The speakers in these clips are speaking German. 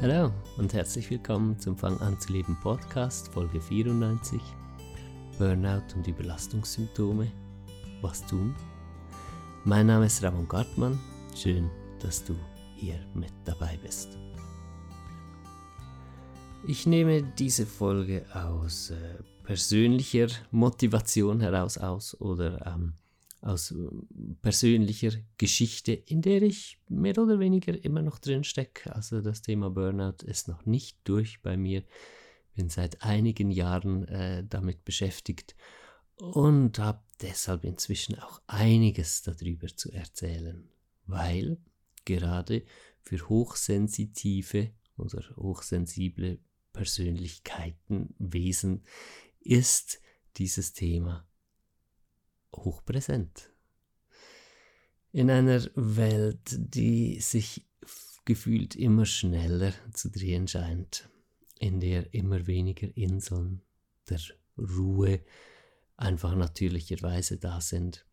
Hallo und herzlich willkommen zum Fang an zu leben Podcast Folge 94 Burnout und Überlastungssymptome. Was tun? Mein Name ist Ramon Gartmann. Schön, dass du hier mit dabei bist. Ich nehme diese Folge aus äh, persönlicher Motivation heraus aus oder ähm, aus äh, persönlicher Geschichte, in der ich mehr oder weniger immer noch drin stecke. Also das Thema Burnout ist noch nicht durch bei mir. Bin seit einigen Jahren äh, damit beschäftigt und habe deshalb inzwischen auch einiges darüber zu erzählen, weil gerade für hochsensitive oder hochsensible Persönlichkeiten, Wesen ist dieses Thema hochpräsent. In einer Welt, die sich gefühlt immer schneller zu drehen scheint, in der immer weniger Inseln der Ruhe einfach natürlicherweise da sind,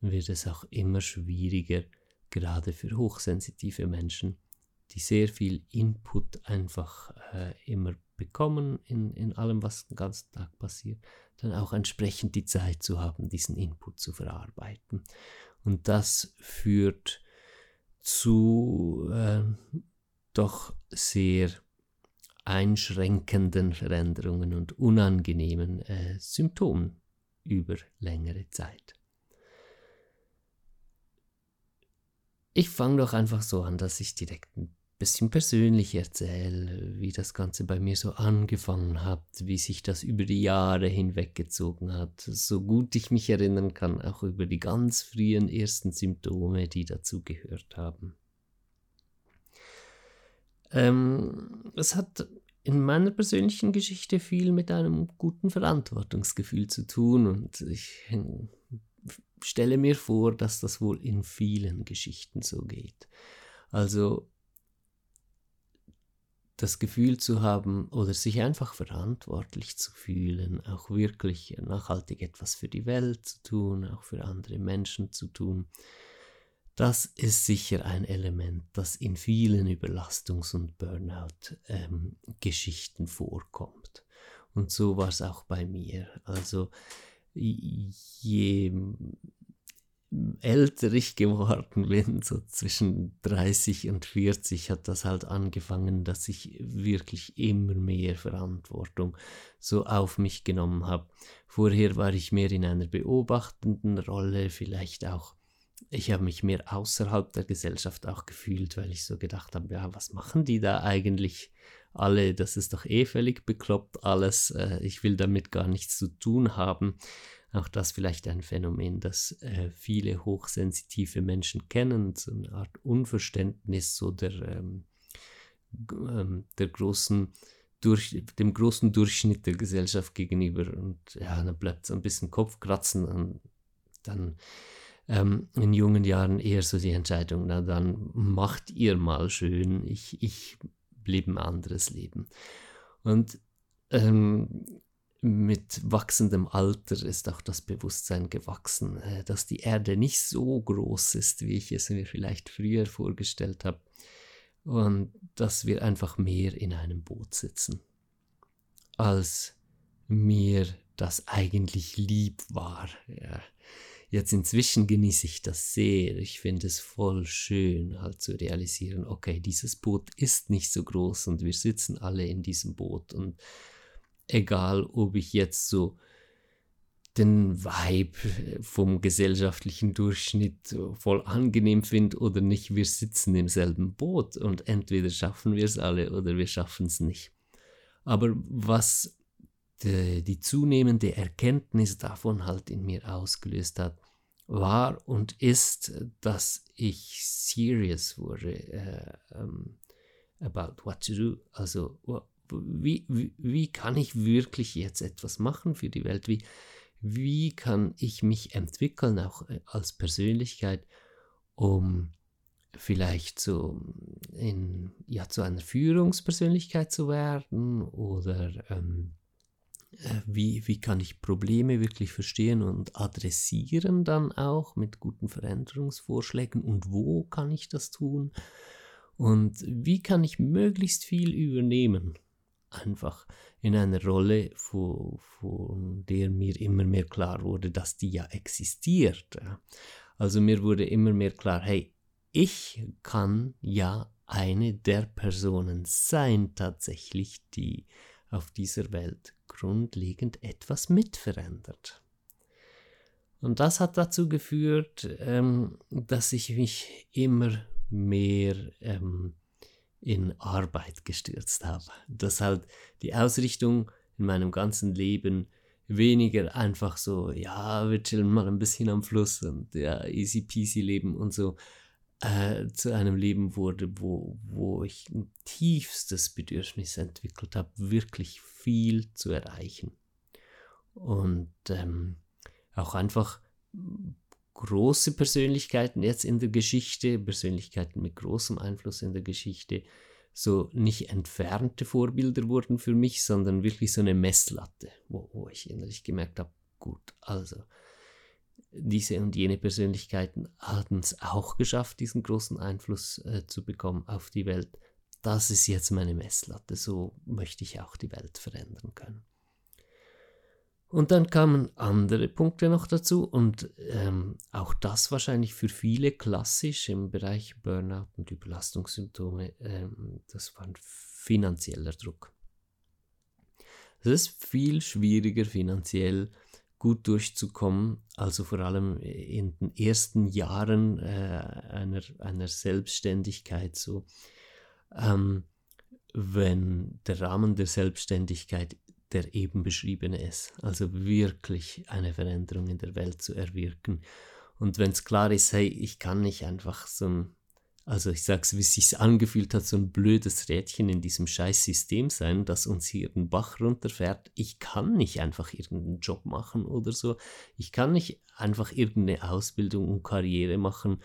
wird es auch immer schwieriger, gerade für hochsensitive Menschen, die sehr viel Input einfach äh, immer bekommen in, in allem, was den ganzen Tag passiert, dann auch entsprechend die Zeit zu haben, diesen Input zu verarbeiten. Und das führt zu äh, doch sehr einschränkenden Veränderungen und unangenehmen äh, Symptomen über längere Zeit. Ich fange doch einfach so an, dass ich direkt ein bisschen persönlich erzähle, wie das Ganze bei mir so angefangen hat, wie sich das über die Jahre hinweggezogen hat, so gut ich mich erinnern kann, auch über die ganz frühen ersten Symptome, die dazu gehört haben. Ähm, es hat in meiner persönlichen Geschichte viel mit einem guten Verantwortungsgefühl zu tun und ich stelle mir vor, dass das wohl in vielen Geschichten so geht. Also das Gefühl zu haben oder sich einfach verantwortlich zu fühlen, auch wirklich nachhaltig etwas für die Welt zu tun, auch für andere Menschen zu tun, das ist sicher ein Element, das in vielen Überlastungs- und Burnout-Geschichten ähm, vorkommt. Und so war es auch bei mir. Also je älter ich geworden bin, so zwischen 30 und 40, hat das halt angefangen, dass ich wirklich immer mehr Verantwortung so auf mich genommen habe. Vorher war ich mehr in einer beobachtenden Rolle, vielleicht auch. Ich habe mich mehr außerhalb der Gesellschaft auch gefühlt, weil ich so gedacht habe, ja, was machen die da eigentlich alle? Das ist doch eh völlig bekloppt alles. Äh, ich will damit gar nichts zu tun haben. Auch das vielleicht ein Phänomen, das äh, viele hochsensitive Menschen kennen, so eine Art Unverständnis so der, ähm, ähm, der großen, durch, dem großen Durchschnitt der Gesellschaft gegenüber. Und ja, dann bleibt so ein bisschen Kopfkratzen und dann ähm, in jungen Jahren eher so die Entscheidung, na dann macht ihr mal schön, ich, ich lebe ein anderes Leben. Und ähm, mit wachsendem Alter ist auch das Bewusstsein gewachsen, äh, dass die Erde nicht so groß ist, wie ich es mir vielleicht früher vorgestellt habe. Und dass wir einfach mehr in einem Boot sitzen, als mir das eigentlich lieb war. Ja. Jetzt inzwischen genieße ich das sehr. Ich finde es voll schön, halt zu realisieren, okay, dieses Boot ist nicht so groß und wir sitzen alle in diesem Boot und egal ob ich jetzt so den Vibe vom gesellschaftlichen Durchschnitt voll angenehm finde oder nicht, wir sitzen im selben Boot und entweder schaffen wir es alle oder wir schaffen es nicht. Aber was die, die, zunehmende Erkenntnis davon halt in mir ausgelöst hat, war und ist, dass ich serious wurde uh, um, about what to do. Also wie, wie, kann ich wirklich jetzt etwas machen für die Welt? Wie, wie kann ich mich entwickeln, auch äh, als Persönlichkeit, um vielleicht so in, ja, zu einer Führungspersönlichkeit zu werden oder ähm, äh, wie, wie kann ich Probleme wirklich verstehen und adressieren dann auch mit guten Veränderungsvorschlägen und wo kann ich das tun? Und wie kann ich möglichst viel übernehmen? Einfach in einer Rolle, von, der mir immer mehr klar wurde, dass die ja existiert. Also mir wurde immer mehr klar, hey, ich kann ja eine der Personen sein tatsächlich, die auf dieser Welt grundlegend etwas mitverändert. Und das hat dazu geführt, ähm, dass ich mich immer mehr ähm, in Arbeit gestürzt habe. Dass halt die Ausrichtung in meinem ganzen Leben weniger einfach so, ja, wir chillen mal ein bisschen am Fluss und ja, easy peasy leben und so, äh, zu einem Leben wurde, wo, wo ich ein tiefstes Bedürfnis entwickelt habe, wirklich viel zu erreichen. Und ähm, auch einfach große Persönlichkeiten jetzt in der Geschichte, Persönlichkeiten mit großem Einfluss in der Geschichte, so nicht entfernte Vorbilder wurden für mich, sondern wirklich so eine Messlatte, wo, wo ich innerlich gemerkt habe, gut, also diese und jene Persönlichkeiten hatten es auch geschafft, diesen großen Einfluss äh, zu bekommen auf die Welt. Das ist jetzt meine Messlatte, so möchte ich auch die Welt verändern können. Und dann kamen andere Punkte noch dazu und ähm, auch das wahrscheinlich für viele klassisch im Bereich Burnout und Überlastungssymptome, ähm, das war ein finanzieller Druck. Es ist viel schwieriger finanziell gut durchzukommen, also vor allem in den ersten Jahren äh, einer, einer Selbstständigkeit so, ähm, wenn der Rahmen der Selbstständigkeit der eben beschriebene ist, also wirklich eine Veränderung in der Welt zu erwirken. Und wenn es klar ist, hey, ich kann nicht einfach so ein also ich sag's, wie es sich angefühlt hat, so ein blödes Rädchen in diesem scheiß System sein, das uns hier den Bach runterfährt. Ich kann nicht einfach irgendeinen Job machen oder so. Ich kann nicht einfach irgendeine Ausbildung und Karriere machen.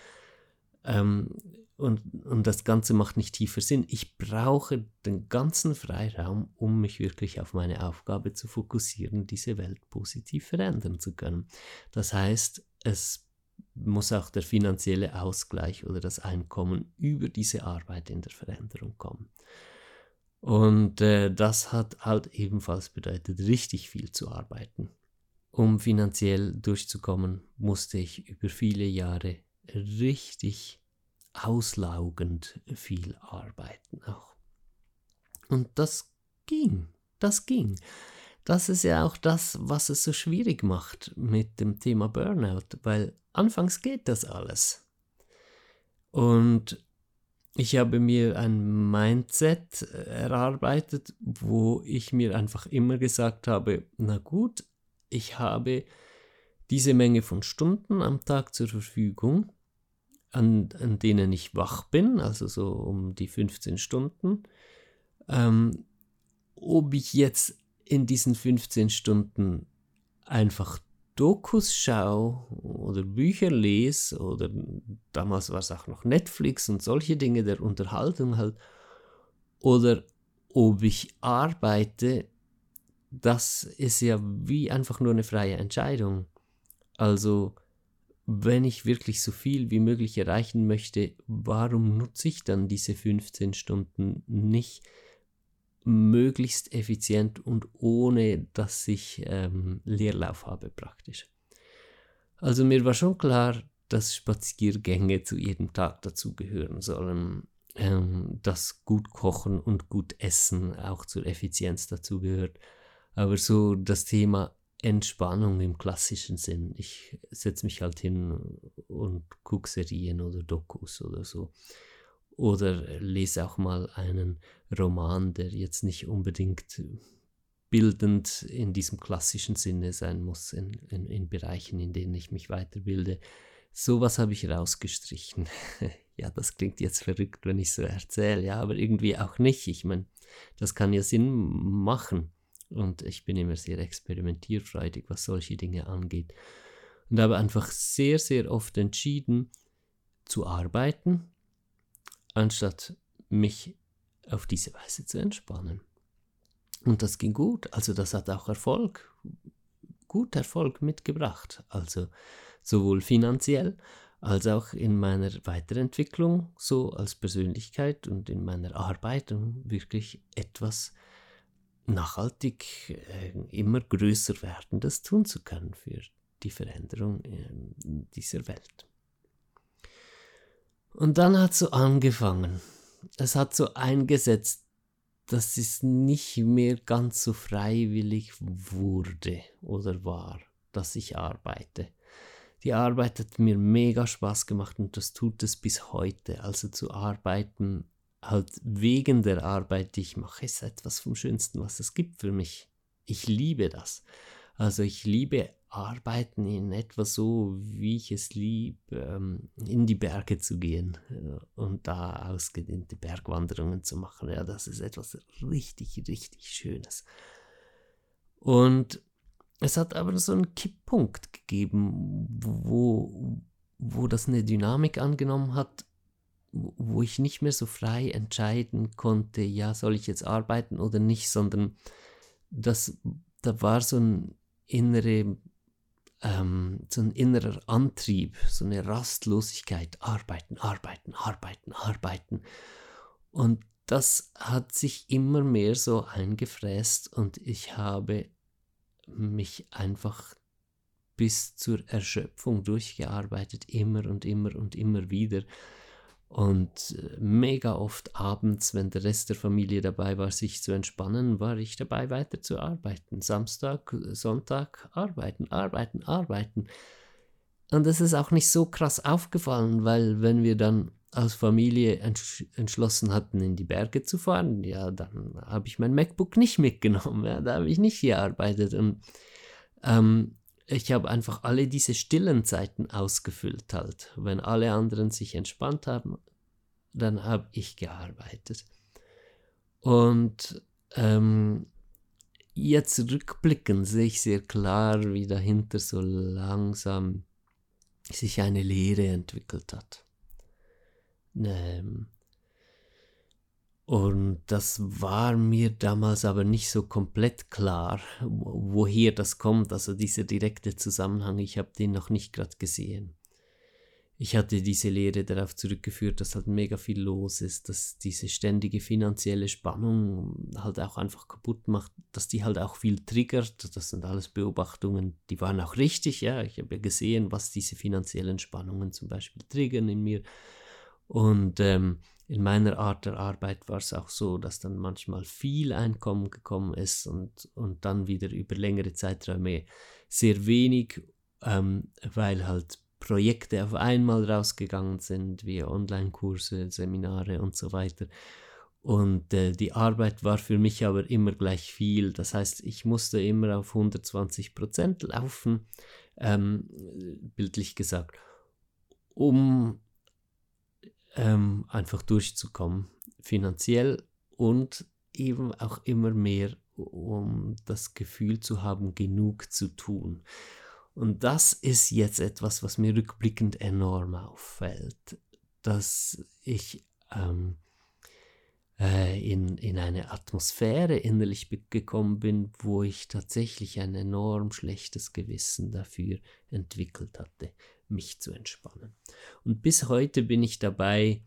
Ähm, und, und das Ganze macht nicht tiefer Sinn. Ich brauche den ganzen Freiraum, um mich wirklich auf meine Aufgabe zu fokussieren, diese Welt positiv verändern zu können. Das heißt, es muss auch der finanzielle Ausgleich oder das Einkommen über diese Arbeit in der Veränderung kommen. Und äh, das hat halt ebenfalls bedeutet, richtig viel zu arbeiten. Um finanziell durchzukommen, musste ich über viele Jahre richtig auslaugend viel arbeiten auch. Und das ging, das ging das ist ja auch das, was es so schwierig macht mit dem Thema Burnout, weil anfangs geht das alles. Und ich habe mir ein Mindset erarbeitet, wo ich mir einfach immer gesagt habe, na gut, ich habe diese Menge von Stunden am Tag zur Verfügung, an, an denen ich wach bin, also so um die 15 Stunden. Ähm, ob ich jetzt in diesen 15 Stunden einfach Dokus schaue oder Bücher lese oder damals war es auch noch Netflix und solche Dinge der Unterhaltung halt oder ob ich arbeite, das ist ja wie einfach nur eine freie Entscheidung. Also wenn ich wirklich so viel wie möglich erreichen möchte, warum nutze ich dann diese 15 Stunden nicht? möglichst effizient und ohne dass ich ähm, Leerlauf habe praktisch. Also mir war schon klar, dass Spaziergänge zu jedem Tag dazugehören sollen, ähm, dass gut kochen und gut essen auch zur Effizienz dazugehört. Aber so das Thema Entspannung im klassischen Sinn. Ich setze mich halt hin und gucke Serien oder Dokus oder so oder lese auch mal einen Roman, der jetzt nicht unbedingt bildend in diesem klassischen Sinne sein muss, in, in, in Bereichen, in denen ich mich weiterbilde. Sowas habe ich rausgestrichen. ja, das klingt jetzt verrückt, wenn ich so erzähle, ja, aber irgendwie auch nicht. Ich meine, das kann ja Sinn machen. Und ich bin immer sehr experimentierfreudig, was solche Dinge angeht. Und habe einfach sehr, sehr oft entschieden, zu arbeiten, anstatt mich auf diese Weise zu entspannen. Und das ging gut, also das hat auch Erfolg, gut Erfolg mitgebracht, also sowohl finanziell als auch in meiner Weiterentwicklung, so als Persönlichkeit und in meiner Arbeit, um wirklich etwas nachhaltig äh, immer größer werdendes tun zu können für die Veränderung in dieser Welt. Und dann hat so angefangen. Es hat so eingesetzt, dass es nicht mehr ganz so freiwillig wurde oder war, dass ich arbeite. Die Arbeit hat mir mega Spaß gemacht und das tut es bis heute. Also zu arbeiten, halt wegen der Arbeit, die ich mache, ist etwas vom Schönsten, was es gibt für mich. Ich liebe das. Also ich liebe Arbeiten in etwa so, wie ich es liebe, ähm, in die Berge zu gehen äh, und da ausgedehnte Bergwanderungen zu machen. Ja, das ist etwas richtig, richtig Schönes. Und es hat aber so einen Kipppunkt gegeben, wo, wo das eine Dynamik angenommen hat, wo ich nicht mehr so frei entscheiden konnte, ja, soll ich jetzt arbeiten oder nicht, sondern das, da war so ein innere, ähm, so ein innerer Antrieb, so eine Rastlosigkeit, arbeiten, arbeiten, arbeiten, arbeiten. Und das hat sich immer mehr so eingefräst und ich habe mich einfach bis zur Erschöpfung durchgearbeitet, immer und immer und immer wieder. Und äh, mega oft abends, wenn der Rest der Familie dabei war, sich zu entspannen, war ich dabei, weiter zu arbeiten. Samstag, Sonntag arbeiten, arbeiten, arbeiten. Und das ist auch nicht so krass aufgefallen, weil wenn wir dann als Familie entsch entschlossen hatten, in die Berge zu fahren, ja, dann habe ich mein MacBook nicht mitgenommen. Ja, da habe ich nicht gearbeitet. Und ähm, ich habe einfach alle diese stillen Zeiten ausgefüllt halt. Wenn alle anderen sich entspannt haben, dann habe ich gearbeitet. Und ähm, jetzt rückblickend sehe ich sehr klar, wie dahinter so langsam sich eine Lehre entwickelt hat. Ähm, und das war mir damals aber nicht so komplett klar, woher das kommt, also dieser direkte Zusammenhang, ich habe den noch nicht gerade gesehen. Ich hatte diese Lehre darauf zurückgeführt, dass halt mega viel los ist, dass diese ständige finanzielle Spannung halt auch einfach kaputt macht, dass die halt auch viel triggert. Das sind alles Beobachtungen, die waren auch richtig, ja. Ich habe ja gesehen, was diese finanziellen Spannungen zum Beispiel triggern in mir. Und ähm, in meiner Art der Arbeit war es auch so, dass dann manchmal viel Einkommen gekommen ist und, und dann wieder über längere Zeiträume sehr wenig, ähm, weil halt Projekte auf einmal rausgegangen sind, wie Online-Kurse, Seminare und so weiter. Und äh, die Arbeit war für mich aber immer gleich viel. Das heißt, ich musste immer auf 120 Prozent laufen, ähm, bildlich gesagt, um ähm, einfach durchzukommen, finanziell und eben auch immer mehr, um das Gefühl zu haben, genug zu tun. Und das ist jetzt etwas, was mir rückblickend enorm auffällt, dass ich ähm, äh, in, in eine Atmosphäre innerlich gekommen bin, wo ich tatsächlich ein enorm schlechtes Gewissen dafür entwickelt hatte, mich zu entspannen. Und bis heute bin ich dabei,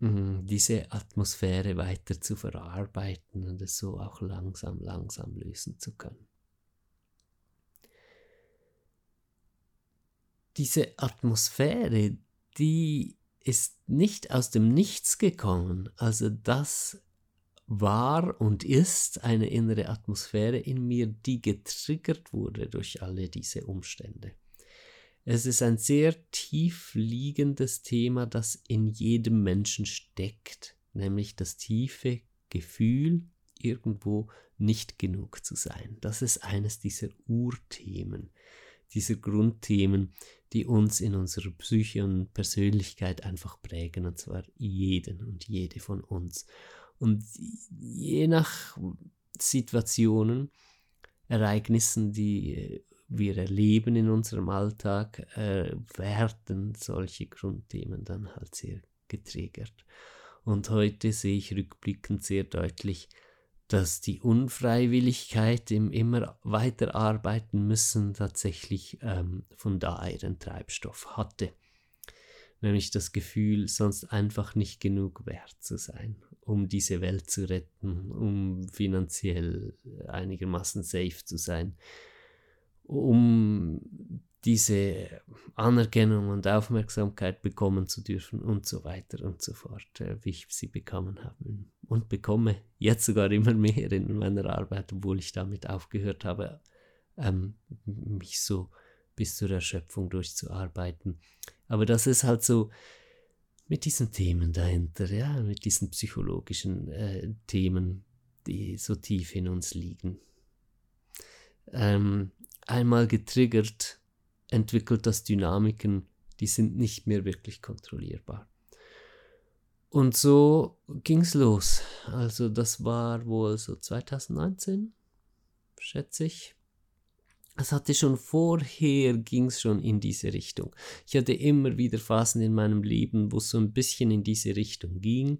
mm, diese Atmosphäre weiter zu verarbeiten und es so auch langsam, langsam lösen zu können. Diese Atmosphäre, die ist nicht aus dem Nichts gekommen. Also das war und ist eine innere Atmosphäre in mir, die getriggert wurde durch alle diese Umstände. Es ist ein sehr tief liegendes Thema, das in jedem Menschen steckt, nämlich das tiefe Gefühl, irgendwo nicht genug zu sein. Das ist eines dieser Urthemen, dieser Grundthemen, die uns in unserer Psyche und Persönlichkeit einfach prägen, und zwar jeden und jede von uns. Und je nach Situationen, Ereignissen, die wir erleben in unserem Alltag, äh, werden solche Grundthemen dann halt sehr getriggert. Und heute sehe ich rückblickend sehr deutlich, dass die Unfreiwilligkeit im immer weiterarbeiten müssen tatsächlich ähm, von da ihren Treibstoff hatte. nämlich das Gefühl, sonst einfach nicht genug wert zu sein, um diese Welt zu retten, um finanziell einigermaßen safe zu sein, um diese Anerkennung und Aufmerksamkeit bekommen zu dürfen und so weiter und so fort, äh, wie ich sie bekommen habe und bekomme jetzt sogar immer mehr in meiner Arbeit, obwohl ich damit aufgehört habe, ähm, mich so bis zur Erschöpfung durchzuarbeiten. Aber das ist halt so mit diesen Themen dahinter, ja, mit diesen psychologischen äh, Themen, die so tief in uns liegen. Ähm, einmal getriggert, entwickelt das Dynamiken, die sind nicht mehr wirklich kontrollierbar. Und so ging es los. Also das war wohl so 2019, schätze ich. Es hatte schon vorher, ging es schon in diese Richtung. Ich hatte immer wieder Phasen in meinem Leben, wo es so ein bisschen in diese Richtung ging.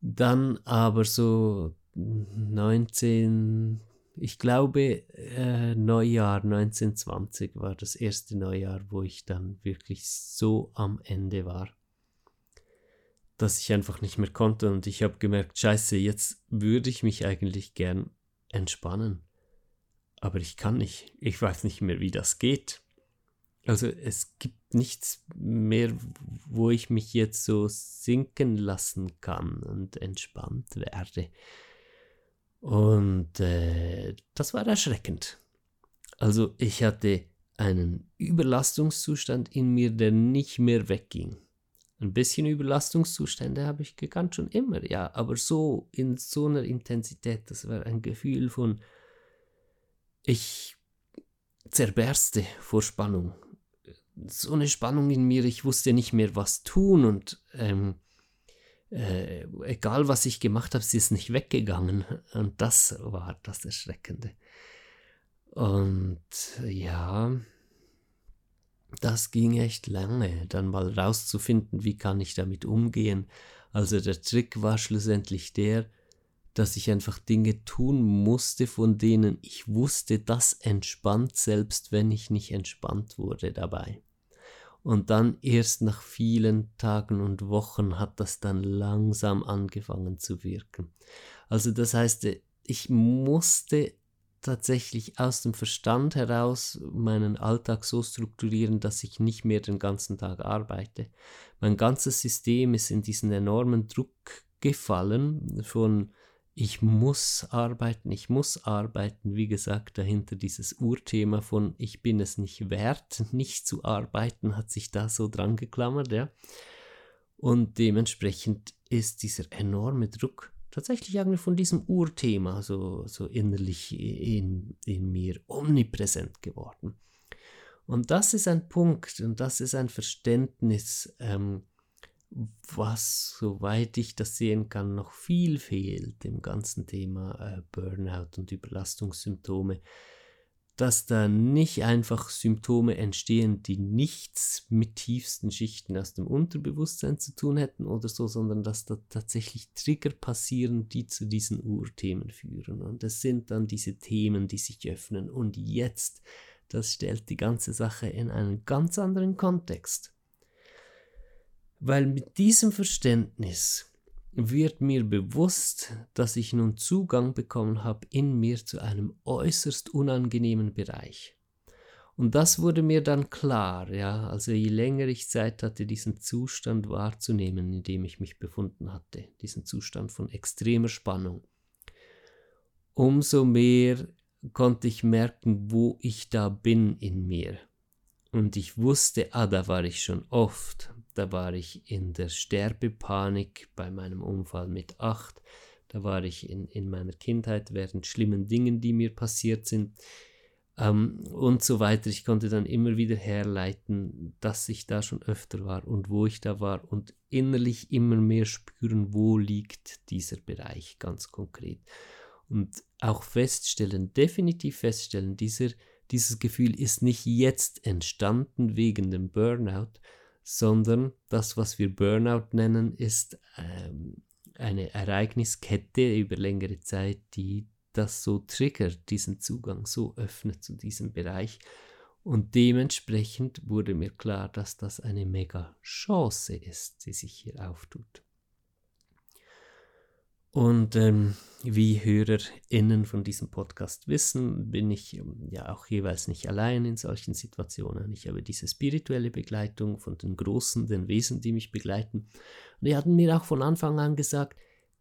Dann aber so 19, ich glaube, äh, Neujahr 1920 war das erste Neujahr, wo ich dann wirklich so am Ende war, dass ich einfach nicht mehr konnte und ich habe gemerkt, scheiße, jetzt würde ich mich eigentlich gern entspannen aber ich kann nicht. Ich weiß nicht mehr, wie das geht. Also es gibt nichts mehr, wo ich mich jetzt so sinken lassen kann und entspannt werde. Und äh, das war erschreckend. Also ich hatte einen Überlastungszustand in mir, der nicht mehr wegging. Ein bisschen Überlastungszustände habe ich gekannt schon immer, ja, aber so in so einer Intensität, das war ein Gefühl von ich zerberste vor Spannung. So eine Spannung in mir, ich wusste nicht mehr, was tun und ähm, äh, egal was ich gemacht habe, sie ist nicht weggegangen. Und das war das Erschreckende. Und ja, das ging echt lange, dann mal rauszufinden, wie kann ich damit umgehen. Also der Trick war schlussendlich der, dass ich einfach Dinge tun musste, von denen ich wusste, das entspannt, selbst wenn ich nicht entspannt wurde dabei. Und dann erst nach vielen Tagen und Wochen hat das dann langsam angefangen zu wirken. Also das heißt, ich musste tatsächlich aus dem Verstand heraus meinen Alltag so strukturieren, dass ich nicht mehr den ganzen Tag arbeite. Mein ganzes System ist in diesen enormen Druck gefallen von ich muss arbeiten, ich muss arbeiten, wie gesagt, dahinter dieses Urthema von ich bin es nicht wert, nicht zu arbeiten, hat sich da so dran geklammert, ja. Und dementsprechend ist dieser enorme Druck tatsächlich irgendwie von diesem Urthema so, so innerlich in, in mir omnipräsent geworden. Und das ist ein Punkt und das ist ein Verständnis, ähm, was, soweit ich das sehen kann, noch viel fehlt im ganzen Thema äh, Burnout und Überlastungssymptome, dass da nicht einfach Symptome entstehen, die nichts mit tiefsten Schichten aus dem Unterbewusstsein zu tun hätten oder so, sondern dass da tatsächlich Trigger passieren, die zu diesen Urthemen führen. Und es sind dann diese Themen, die sich öffnen. Und jetzt, das stellt die ganze Sache in einen ganz anderen Kontext. Weil mit diesem Verständnis wird mir bewusst, dass ich nun Zugang bekommen habe in mir zu einem äußerst unangenehmen Bereich. Und das wurde mir dann klar, ja, also je länger ich Zeit hatte, diesen Zustand wahrzunehmen, in dem ich mich befunden hatte, diesen Zustand von extremer Spannung, umso mehr konnte ich merken, wo ich da bin in mir. Und ich wusste, ah, da war ich schon oft, da war ich in der Sterbepanik bei meinem Unfall mit acht. Da war ich in, in meiner Kindheit während schlimmen Dingen, die mir passiert sind. Ähm, und so weiter. Ich konnte dann immer wieder herleiten, dass ich da schon öfter war und wo ich da war und innerlich immer mehr spüren, wo liegt dieser Bereich ganz konkret. Und auch feststellen, definitiv feststellen, dieser, dieses Gefühl ist nicht jetzt entstanden wegen dem Burnout, sondern das, was wir Burnout nennen, ist ähm, eine Ereigniskette über längere Zeit, die das so triggert, diesen Zugang so öffnet zu diesem Bereich Und dementsprechend wurde mir klar, dass das eine mega Chance ist, die sich hier auftut. Und ähm, wie HörerInnen von diesem Podcast wissen, bin ich ähm, ja auch jeweils nicht allein in solchen Situationen. Ich habe diese spirituelle Begleitung von den Großen, den Wesen, die mich begleiten. Und die hatten mir auch von Anfang an gesagt,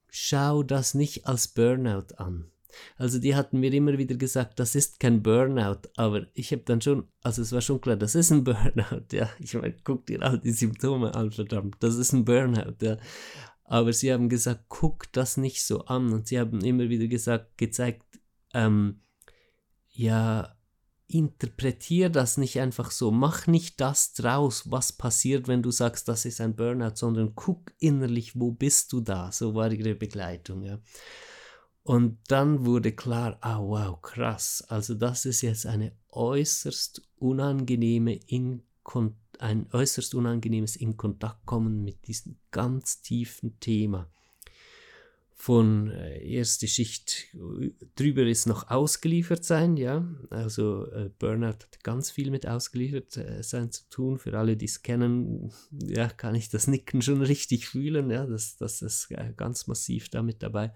schau das nicht als Burnout an. Also die hatten mir immer wieder gesagt, das ist kein Burnout, aber ich habe dann schon, also es war schon klar, das ist ein Burnout, ja. Ich meine, guck dir all die Symptome an, verdammt, das ist ein Burnout, ja. Aber sie haben gesagt, guck das nicht so an. Und sie haben immer wieder gesagt, gezeigt, ähm, ja, interpretier das nicht einfach so. Mach nicht das draus, was passiert, wenn du sagst, das ist ein Burnout, sondern guck innerlich, wo bist du da? So war ihre Begleitung, ja. Und dann wurde klar, ah wow, krass. Also das ist jetzt eine äußerst unangenehme Inkontinenz ein äußerst unangenehmes in Kontakt kommen mit diesem ganz tiefen Thema. Von äh, erste Schicht drüber ist noch ausgeliefert sein, ja. Also äh, Burnout hat ganz viel mit ausgeliefert äh, sein zu tun. Für alle, die es kennen, ja, kann ich das Nicken schon richtig fühlen, ja. Das, das ist äh, ganz massiv damit dabei.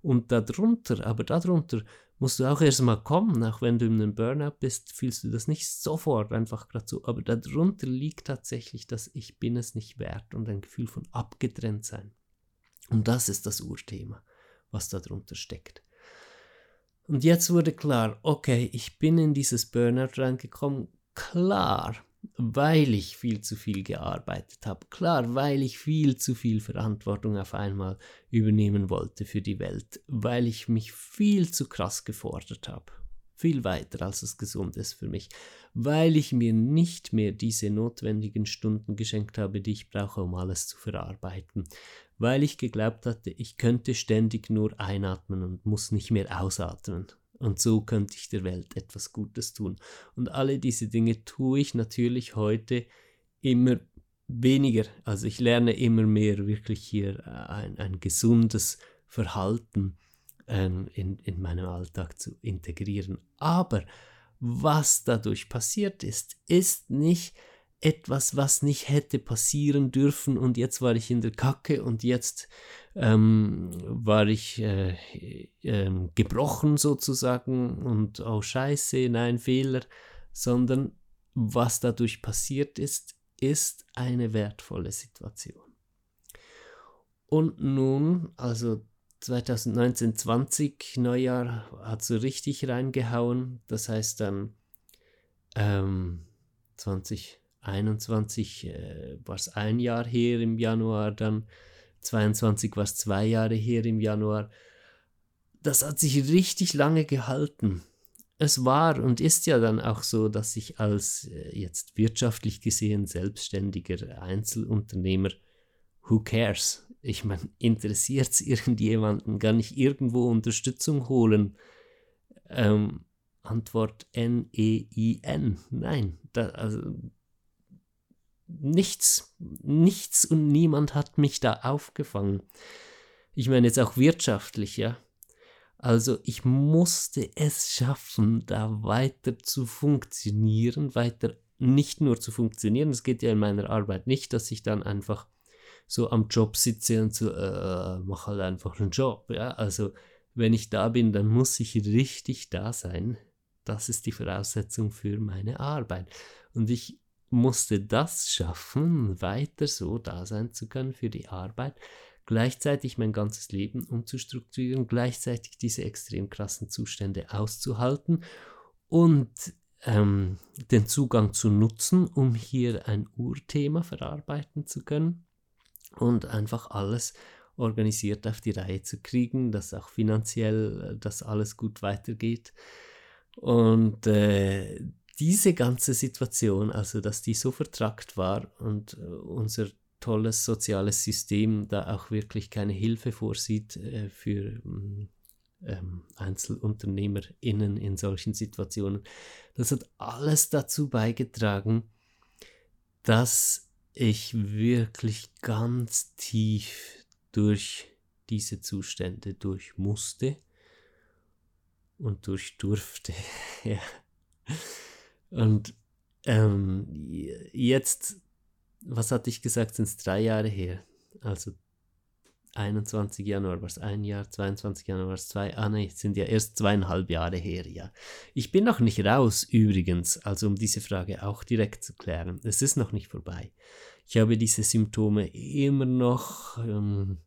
Und darunter, aber darunter musst du auch erstmal kommen, auch wenn du in einem Burnout bist, fühlst du das nicht sofort einfach gerade so. Aber darunter liegt tatsächlich das Ich bin es nicht wert und ein Gefühl von abgetrennt sein. Und das ist das Urthema, was darunter steckt. Und jetzt wurde klar, okay, ich bin in dieses Burnout reingekommen. Klar, weil ich viel zu viel gearbeitet habe. Klar, weil ich viel zu viel Verantwortung auf einmal übernehmen wollte für die Welt, weil ich mich viel zu krass gefordert habe. Viel weiter als es gesund ist für mich, weil ich mir nicht mehr diese notwendigen Stunden geschenkt habe, die ich brauche, um alles zu verarbeiten, weil ich geglaubt hatte, ich könnte ständig nur einatmen und muss nicht mehr ausatmen. Und so könnte ich der Welt etwas Gutes tun. Und alle diese Dinge tue ich natürlich heute immer weniger. Also ich lerne immer mehr wirklich hier äh, ein, ein gesundes Verhalten ähm, in, in meinem Alltag zu integrieren. Aber was dadurch passiert ist, ist nicht etwas, was nicht hätte passieren dürfen. Und jetzt war ich in der Kacke und jetzt ähm, war ich äh, äh, gebrochen sozusagen. Und oh scheiße, nein, Fehler, sondern was dadurch passiert ist, ist eine wertvolle Situation. Und nun, also 2019, 20, Neujahr hat so richtig reingehauen, das heißt dann ähm, 20, 21 äh, war es ein Jahr her im Januar, dann 22 war es zwei Jahre her im Januar. Das hat sich richtig lange gehalten. Es war und ist ja dann auch so, dass ich als äh, jetzt wirtschaftlich gesehen selbstständiger Einzelunternehmer, who cares? Ich meine, interessiert es irgendjemanden? Kann ich irgendwo Unterstützung holen? Ähm, Antwort N-E-I-N. Nein, da, also nichts, nichts und niemand hat mich da aufgefangen. Ich meine jetzt auch wirtschaftlich, ja. Also ich musste es schaffen, da weiter zu funktionieren, weiter nicht nur zu funktionieren. Es geht ja in meiner Arbeit nicht, dass ich dann einfach so am Job sitze und so, äh, mach halt einfach einen Job. Ja? Also wenn ich da bin, dann muss ich richtig da sein. Das ist die Voraussetzung für meine Arbeit. Und ich musste das schaffen, weiter so da sein zu können für die Arbeit, gleichzeitig mein ganzes Leben umzustrukturieren, gleichzeitig diese extrem krassen Zustände auszuhalten und ähm, den Zugang zu nutzen, um hier ein Urthema verarbeiten zu können und einfach alles organisiert auf die Reihe zu kriegen, dass auch finanziell äh, das alles gut weitergeht. Und äh, diese ganze Situation, also dass die so vertrackt war und äh, unser tolles soziales System da auch wirklich keine Hilfe vorsieht äh, für mm, ähm, EinzelunternehmerInnen in solchen Situationen, das hat alles dazu beigetragen, dass ich wirklich ganz tief durch diese Zustände durch musste und durch durfte. ja. Und ähm, jetzt, was hatte ich gesagt, sind es drei Jahre her. Also 21 Januar war es ein Jahr, 22 Januar war es zwei, ah ne, sind ja erst zweieinhalb Jahre her, ja. Ich bin noch nicht raus übrigens, also um diese Frage auch direkt zu klären. Es ist noch nicht vorbei. Ich habe diese Symptome immer noch ähm,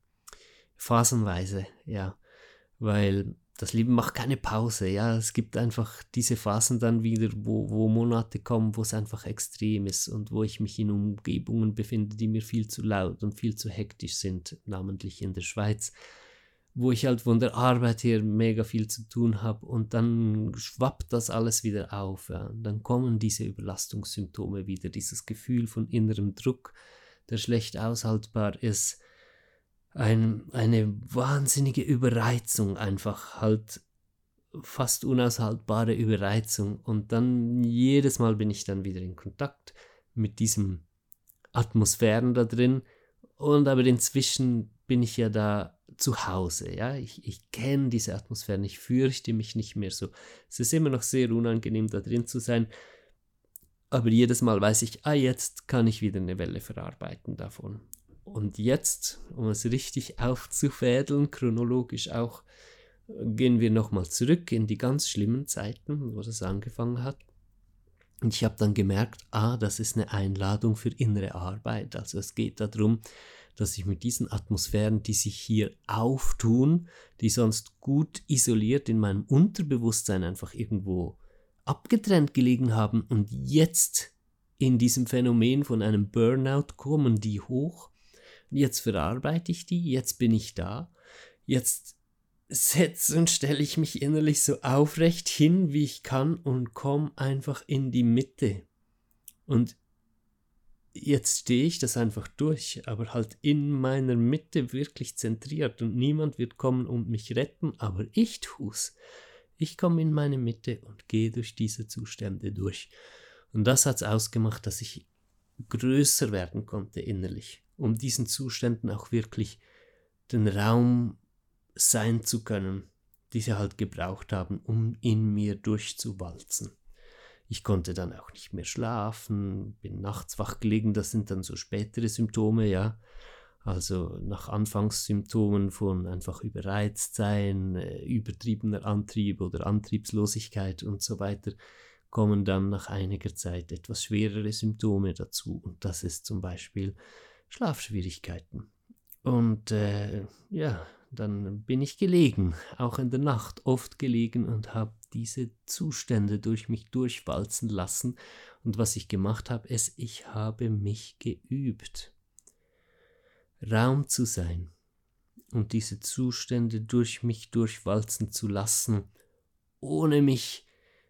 phasenweise, ja, weil das Leben macht keine Pause, ja. Es gibt einfach diese Phasen dann wieder, wo, wo Monate kommen, wo es einfach extrem ist und wo ich mich in Umgebungen befinde, die mir viel zu laut und viel zu hektisch sind, namentlich in der Schweiz, wo ich halt von der Arbeit her mega viel zu tun habe und dann schwappt das alles wieder auf. Ja. Dann kommen diese Überlastungssymptome wieder, dieses Gefühl von innerem Druck, der schlecht aushaltbar ist ein, eine wahnsinnige Überreizung, einfach halt fast unaushaltbare Überreizung. Und dann jedes Mal bin ich dann wieder in Kontakt mit diesen Atmosphären da drin. Und aber inzwischen bin ich ja da zu Hause. Ja, ich, ich kenne diese Atmosphären, ich fürchte mich nicht mehr so. Es ist immer noch sehr unangenehm, da drin zu sein. Aber jedes Mal weiß ich, ah, jetzt kann ich wieder eine Welle verarbeiten davon. Und jetzt, um es richtig aufzufädeln, chronologisch auch, gehen wir nochmal zurück in die ganz schlimmen Zeiten, wo das angefangen hat. Und ich habe dann gemerkt, ah, das ist eine Einladung für innere Arbeit. Also es geht darum, dass ich mit diesen Atmosphären, die sich hier auftun, die sonst gut isoliert in meinem Unterbewusstsein einfach irgendwo abgetrennt gelegen haben und jetzt in diesem Phänomen von einem Burnout kommen die hoch jetzt verarbeite ich die, jetzt bin ich da, jetzt setze und stelle ich mich innerlich so aufrecht hin, wie ich kann und komme einfach in die Mitte. Und jetzt stehe ich das einfach durch, aber halt in meiner Mitte wirklich zentriert und niemand wird kommen und mich retten, aber ich tu's. Ich komme in meine Mitte und gehe durch diese Zustände durch. Und das hat's ausgemacht, dass ich größer werden konnte innerlich um diesen Zuständen auch wirklich den Raum sein zu können, die sie halt gebraucht haben, um in mir durchzuwalzen. Ich konnte dann auch nicht mehr schlafen, bin nachts wach gelegen, das sind dann so spätere Symptome, ja. Also nach Anfangssymptomen von einfach überreizt sein, äh, übertriebener Antrieb oder Antriebslosigkeit und so weiter, kommen dann nach einiger Zeit etwas schwerere Symptome dazu. Und das ist zum Beispiel Schlafschwierigkeiten. Und äh, ja, dann bin ich gelegen, auch in der Nacht oft gelegen und habe diese Zustände durch mich durchwalzen lassen. Und was ich gemacht habe, ist, ich habe mich geübt, Raum zu sein und diese Zustände durch mich durchwalzen zu lassen, ohne mich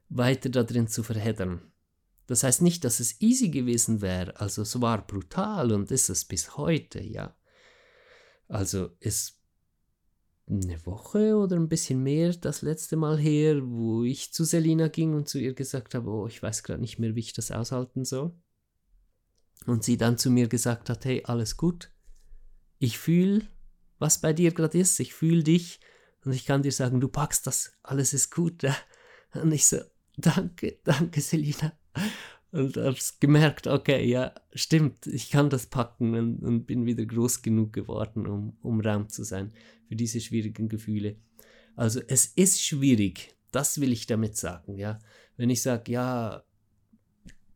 weiter darin zu verheddern. Das heißt nicht, dass es easy gewesen wäre. Also es war brutal und ist es bis heute, ja. Also es eine Woche oder ein bisschen mehr das letzte Mal her, wo ich zu Selina ging und zu ihr gesagt habe, oh, ich weiß gerade nicht mehr, wie ich das aushalten soll. Und sie dann zu mir gesagt hat, hey, alles gut. Ich fühle, was bei dir gerade ist. Ich fühle dich und ich kann dir sagen, du packst das. Alles ist gut. Und ich so, danke, danke, Selina. Und hab's gemerkt, okay, ja, stimmt, ich kann das packen und, und bin wieder groß genug geworden, um, um Raum zu sein für diese schwierigen Gefühle. Also es ist schwierig, das will ich damit sagen, ja. Wenn ich sage, ja,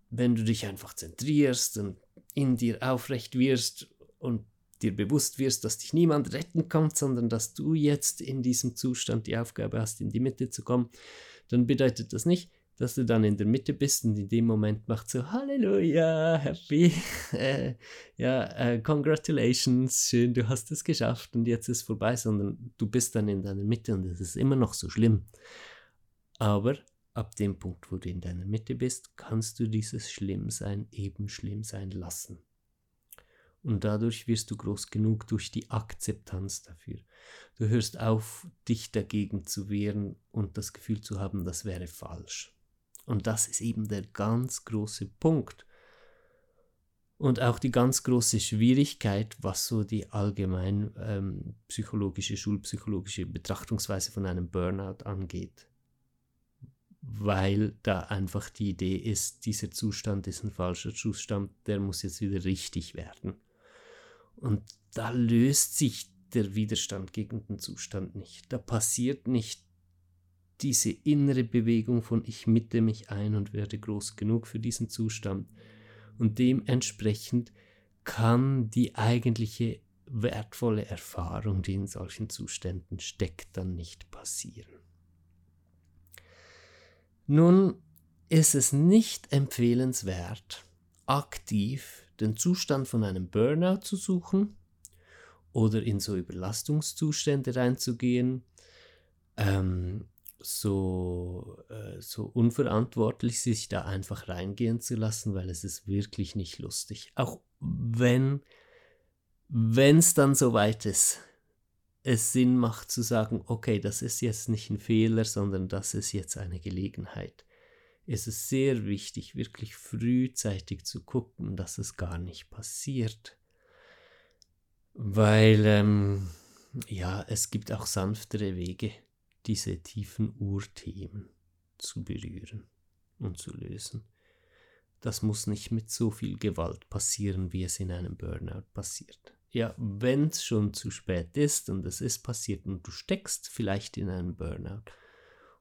wenn du dich einfach zentrierst und in dir aufrecht wirst und dir bewusst wirst, dass dich niemand retten kommt, sondern dass du jetzt in diesem Zustand die Aufgabe hast, in die Mitte zu kommen, dann bedeutet das nicht, dass du dann in der Mitte bist und in dem Moment macht so Halleluja, happy, äh, ja, äh, congratulations, schön, du hast es geschafft und jetzt ist vorbei, sondern du bist dann in deiner Mitte und es ist immer noch so schlimm. Aber ab dem Punkt, wo du in deiner Mitte bist, kannst du dieses Schlimmsein eben schlimm sein lassen. Und dadurch wirst du groß genug durch die Akzeptanz dafür. Du hörst auf, dich dagegen zu wehren und das Gefühl zu haben, das wäre falsch. Und das ist eben der ganz große Punkt. Und auch die ganz große Schwierigkeit, was so die allgemein ähm, psychologische, schulpsychologische Betrachtungsweise von einem Burnout angeht. weil da einfach die Idee ist, dieser Zustand ist ein falscher Zustand, der muss jetzt wieder richtig werden. Und da löst sich der Widerstand gegen den Zustand nicht. Da passiert nicht diese innere Bewegung von ich mitte mich ein und werde groß genug für diesen Zustand. Und dementsprechend kann die eigentliche wertvolle Erfahrung, die in solchen Zuständen steckt, dann nicht passieren. Nun ist es nicht empfehlenswert, aktiv den Zustand von einem Burnout zu suchen oder in so Überlastungszustände reinzugehen, ähm, so, äh, so unverantwortlich sich da einfach reingehen zu lassen, weil es ist wirklich nicht lustig. Auch wenn es dann soweit ist, es Sinn macht zu sagen, okay, das ist jetzt nicht ein Fehler, sondern das ist jetzt eine Gelegenheit. Es ist sehr wichtig, wirklich frühzeitig zu gucken, dass es gar nicht passiert. Weil, ähm, ja, es gibt auch sanftere Wege, diese tiefen Urthemen zu berühren und zu lösen. Das muss nicht mit so viel Gewalt passieren, wie es in einem Burnout passiert. Ja, wenn es schon zu spät ist und es ist passiert und du steckst vielleicht in einem Burnout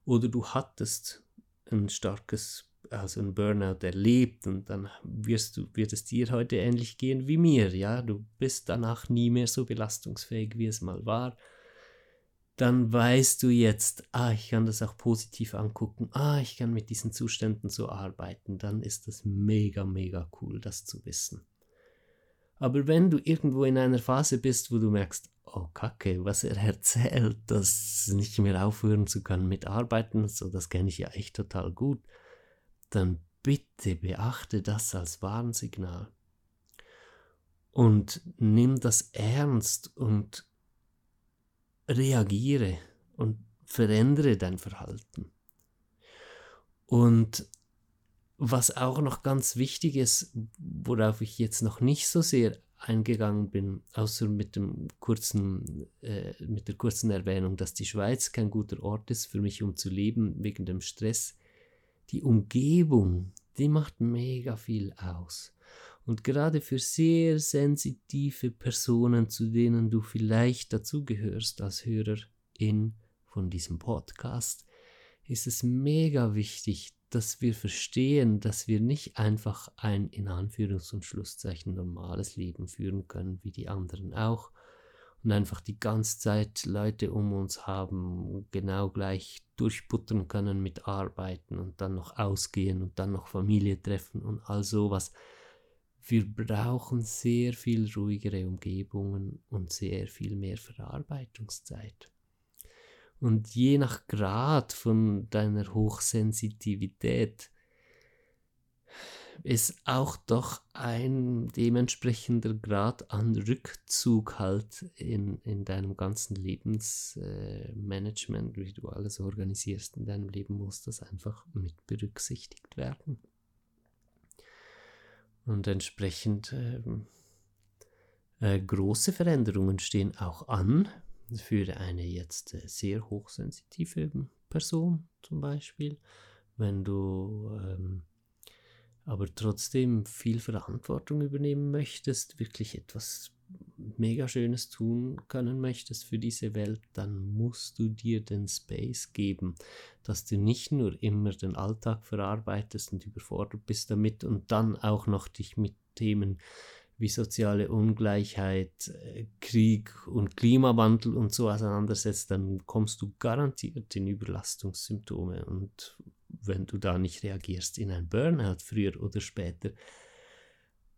oder du hattest ein starkes, also ein Burnout erlebt und dann wirst du, wird es dir heute ähnlich gehen wie mir, ja, du bist danach nie mehr so belastungsfähig, wie es mal war, dann weißt du jetzt, ah, ich kann das auch positiv angucken, ah, ich kann mit diesen Zuständen so arbeiten, dann ist das mega, mega cool, das zu wissen. Aber wenn du irgendwo in einer Phase bist, wo du merkst, oh Kacke, was er erzählt, das nicht mehr aufhören zu können mit Arbeiten, so das kenne ich ja echt total gut, dann bitte beachte das als Warnsignal. Und nimm das ernst und reagiere und verändere dein Verhalten. Und was auch noch ganz wichtig ist, worauf ich jetzt noch nicht so sehr eingegangen bin, außer mit, dem kurzen, äh, mit der kurzen Erwähnung, dass die Schweiz kein guter Ort ist für mich, um zu leben, wegen dem Stress. Die Umgebung, die macht mega viel aus. Und gerade für sehr sensitive Personen, zu denen du vielleicht dazugehörst als Hörerin von diesem Podcast, ist es mega wichtig, dass wir verstehen, dass wir nicht einfach ein in Anführungs- und Schlusszeichen normales Leben führen können, wie die anderen auch, und einfach die ganze Zeit Leute um uns haben, genau gleich durchbuttern können mit Arbeiten und dann noch ausgehen und dann noch Familie treffen und all sowas. Wir brauchen sehr viel ruhigere Umgebungen und sehr viel mehr Verarbeitungszeit. Und je nach Grad von deiner Hochsensitivität ist auch doch ein dementsprechender Grad an Rückzug halt in, in deinem ganzen Lebensmanagement, wie du alles organisierst in deinem Leben, muss das einfach mit berücksichtigt werden. Und entsprechend äh, äh, große Veränderungen stehen auch an, für eine jetzt äh, sehr hochsensitive Person zum Beispiel, wenn du ähm, aber trotzdem viel Verantwortung übernehmen möchtest, wirklich etwas mega Schönes tun können möchtest für diese Welt, dann musst du dir den Space geben, dass du nicht nur immer den Alltag verarbeitest und überfordert bist damit und dann auch noch dich mit Themen wie soziale Ungleichheit, äh, Krieg und Klimawandel und so auseinandersetzt, dann kommst du garantiert in Überlastungssymptome und wenn du da nicht reagierst, in ein Burnout früher oder später.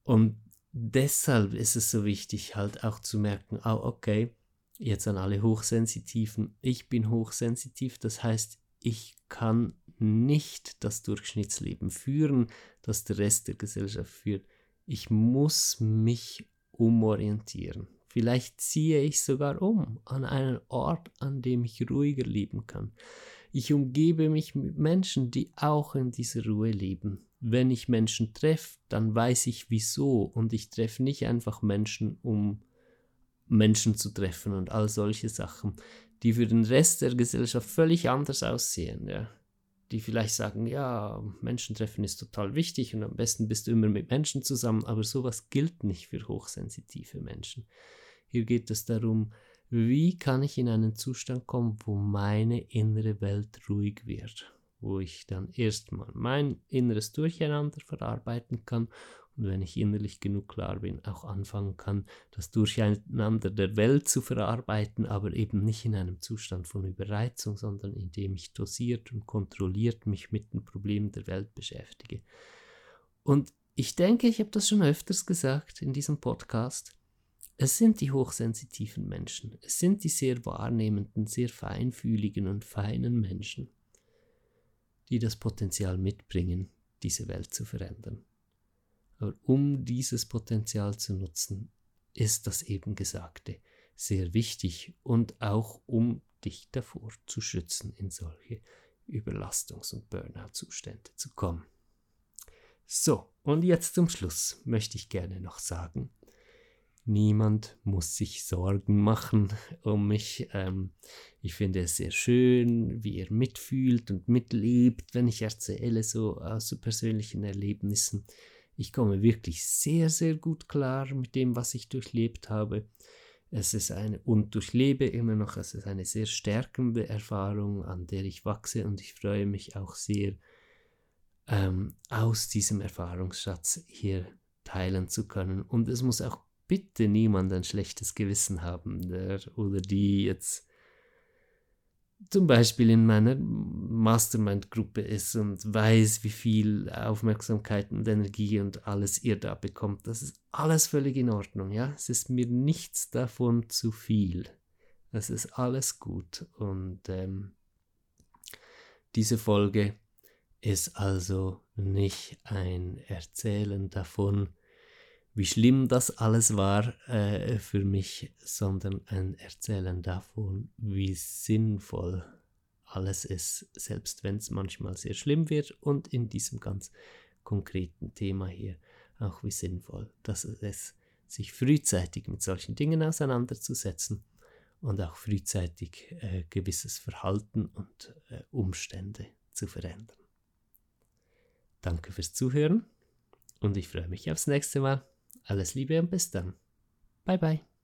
Und deshalb ist es so wichtig, halt auch zu merken, oh, okay, jetzt an alle Hochsensitiven, ich bin hochsensitiv, das heißt, ich kann nicht das Durchschnittsleben führen, das der Rest der Gesellschaft führt ich muss mich umorientieren. Vielleicht ziehe ich sogar um an einen Ort, an dem ich ruhiger leben kann. Ich umgebe mich mit Menschen, die auch in dieser Ruhe leben. Wenn ich Menschen treffe, dann weiß ich wieso und ich treffe nicht einfach Menschen, um Menschen zu treffen und all solche Sachen, die für den Rest der Gesellschaft völlig anders aussehen. Ja. die vielleicht sagen, ja, Menschentreffen ist total wichtig und am besten bist du immer mit Menschen zusammen, aber sowas gilt nicht für hochsensitive Menschen. Hier geht es darum, wie kann ich in einen Zustand kommen, wo meine innere Welt ruhig wird, wo ich dann erstmal mein inneres Durcheinander verarbeiten kann und wenn ich innerlich genug klar bin, auch anfangen kann, das Durcheinander der Welt zu verarbeiten, aber eben nicht in einem Zustand von Überreizung, sondern indem ich dosiert und kontrolliert mich mit den Problemen der Welt beschäftige. Und ich denke, ich habe das schon öfters gesagt in diesem Podcast. Es sind die hochsensitiven Menschen, es sind die sehr wahrnehmenden, sehr feinfühligen und feinen Menschen, die das Potenzial mitbringen, diese Welt zu verändern. Aber um dieses Potenzial zu nutzen, ist das eben Gesagte sehr wichtig und auch um dich davor zu schützen, in solche Überlastungs- und Burnout-Zustände zu kommen. So, und jetzt zum Schluss möchte ich gerne noch sagen, niemand muss sich Sorgen machen um mich. Ähm, ich finde es sehr schön, wie ihr mitfühlt und mitlebt, wenn ich erzähle so aus so persönlichen Erlebnissen. Ich komme wirklich sehr, sehr gut klar mit dem, was ich durchlebt habe. Es ist eine, und durchlebe immer noch, es ist eine sehr stärkende Erfahrung, an der ich wachse und ich freue mich auch sehr, ähm, aus diesem Erfahrungsschatz hier teilen zu können. Und es muss auch bitte niemand ein schlechtes Gewissen haben, der oder die jetzt zum Beispiel in meiner Mastermind-Gruppe ist und weiß, wie viel Aufmerksamkeit und Energie und alles ihr da bekommt. Das ist alles völlig in Ordnung, ja. Es ist mir nichts davon zu viel. Es ist alles gut. Und ähm, diese Folge ist also nicht ein Erzählen davon, wie schlimm das alles war äh, für mich, sondern ein Erzählen davon, wie sinnvoll alles ist, selbst wenn es manchmal sehr schlimm wird und in diesem ganz konkreten Thema hier auch wie sinnvoll, dass es sich frühzeitig mit solchen Dingen auseinanderzusetzen und auch frühzeitig äh, gewisses Verhalten und äh, Umstände zu verändern. Danke fürs Zuhören und ich freue mich aufs nächste Mal. Alles Liebe und bis dann. Bye bye.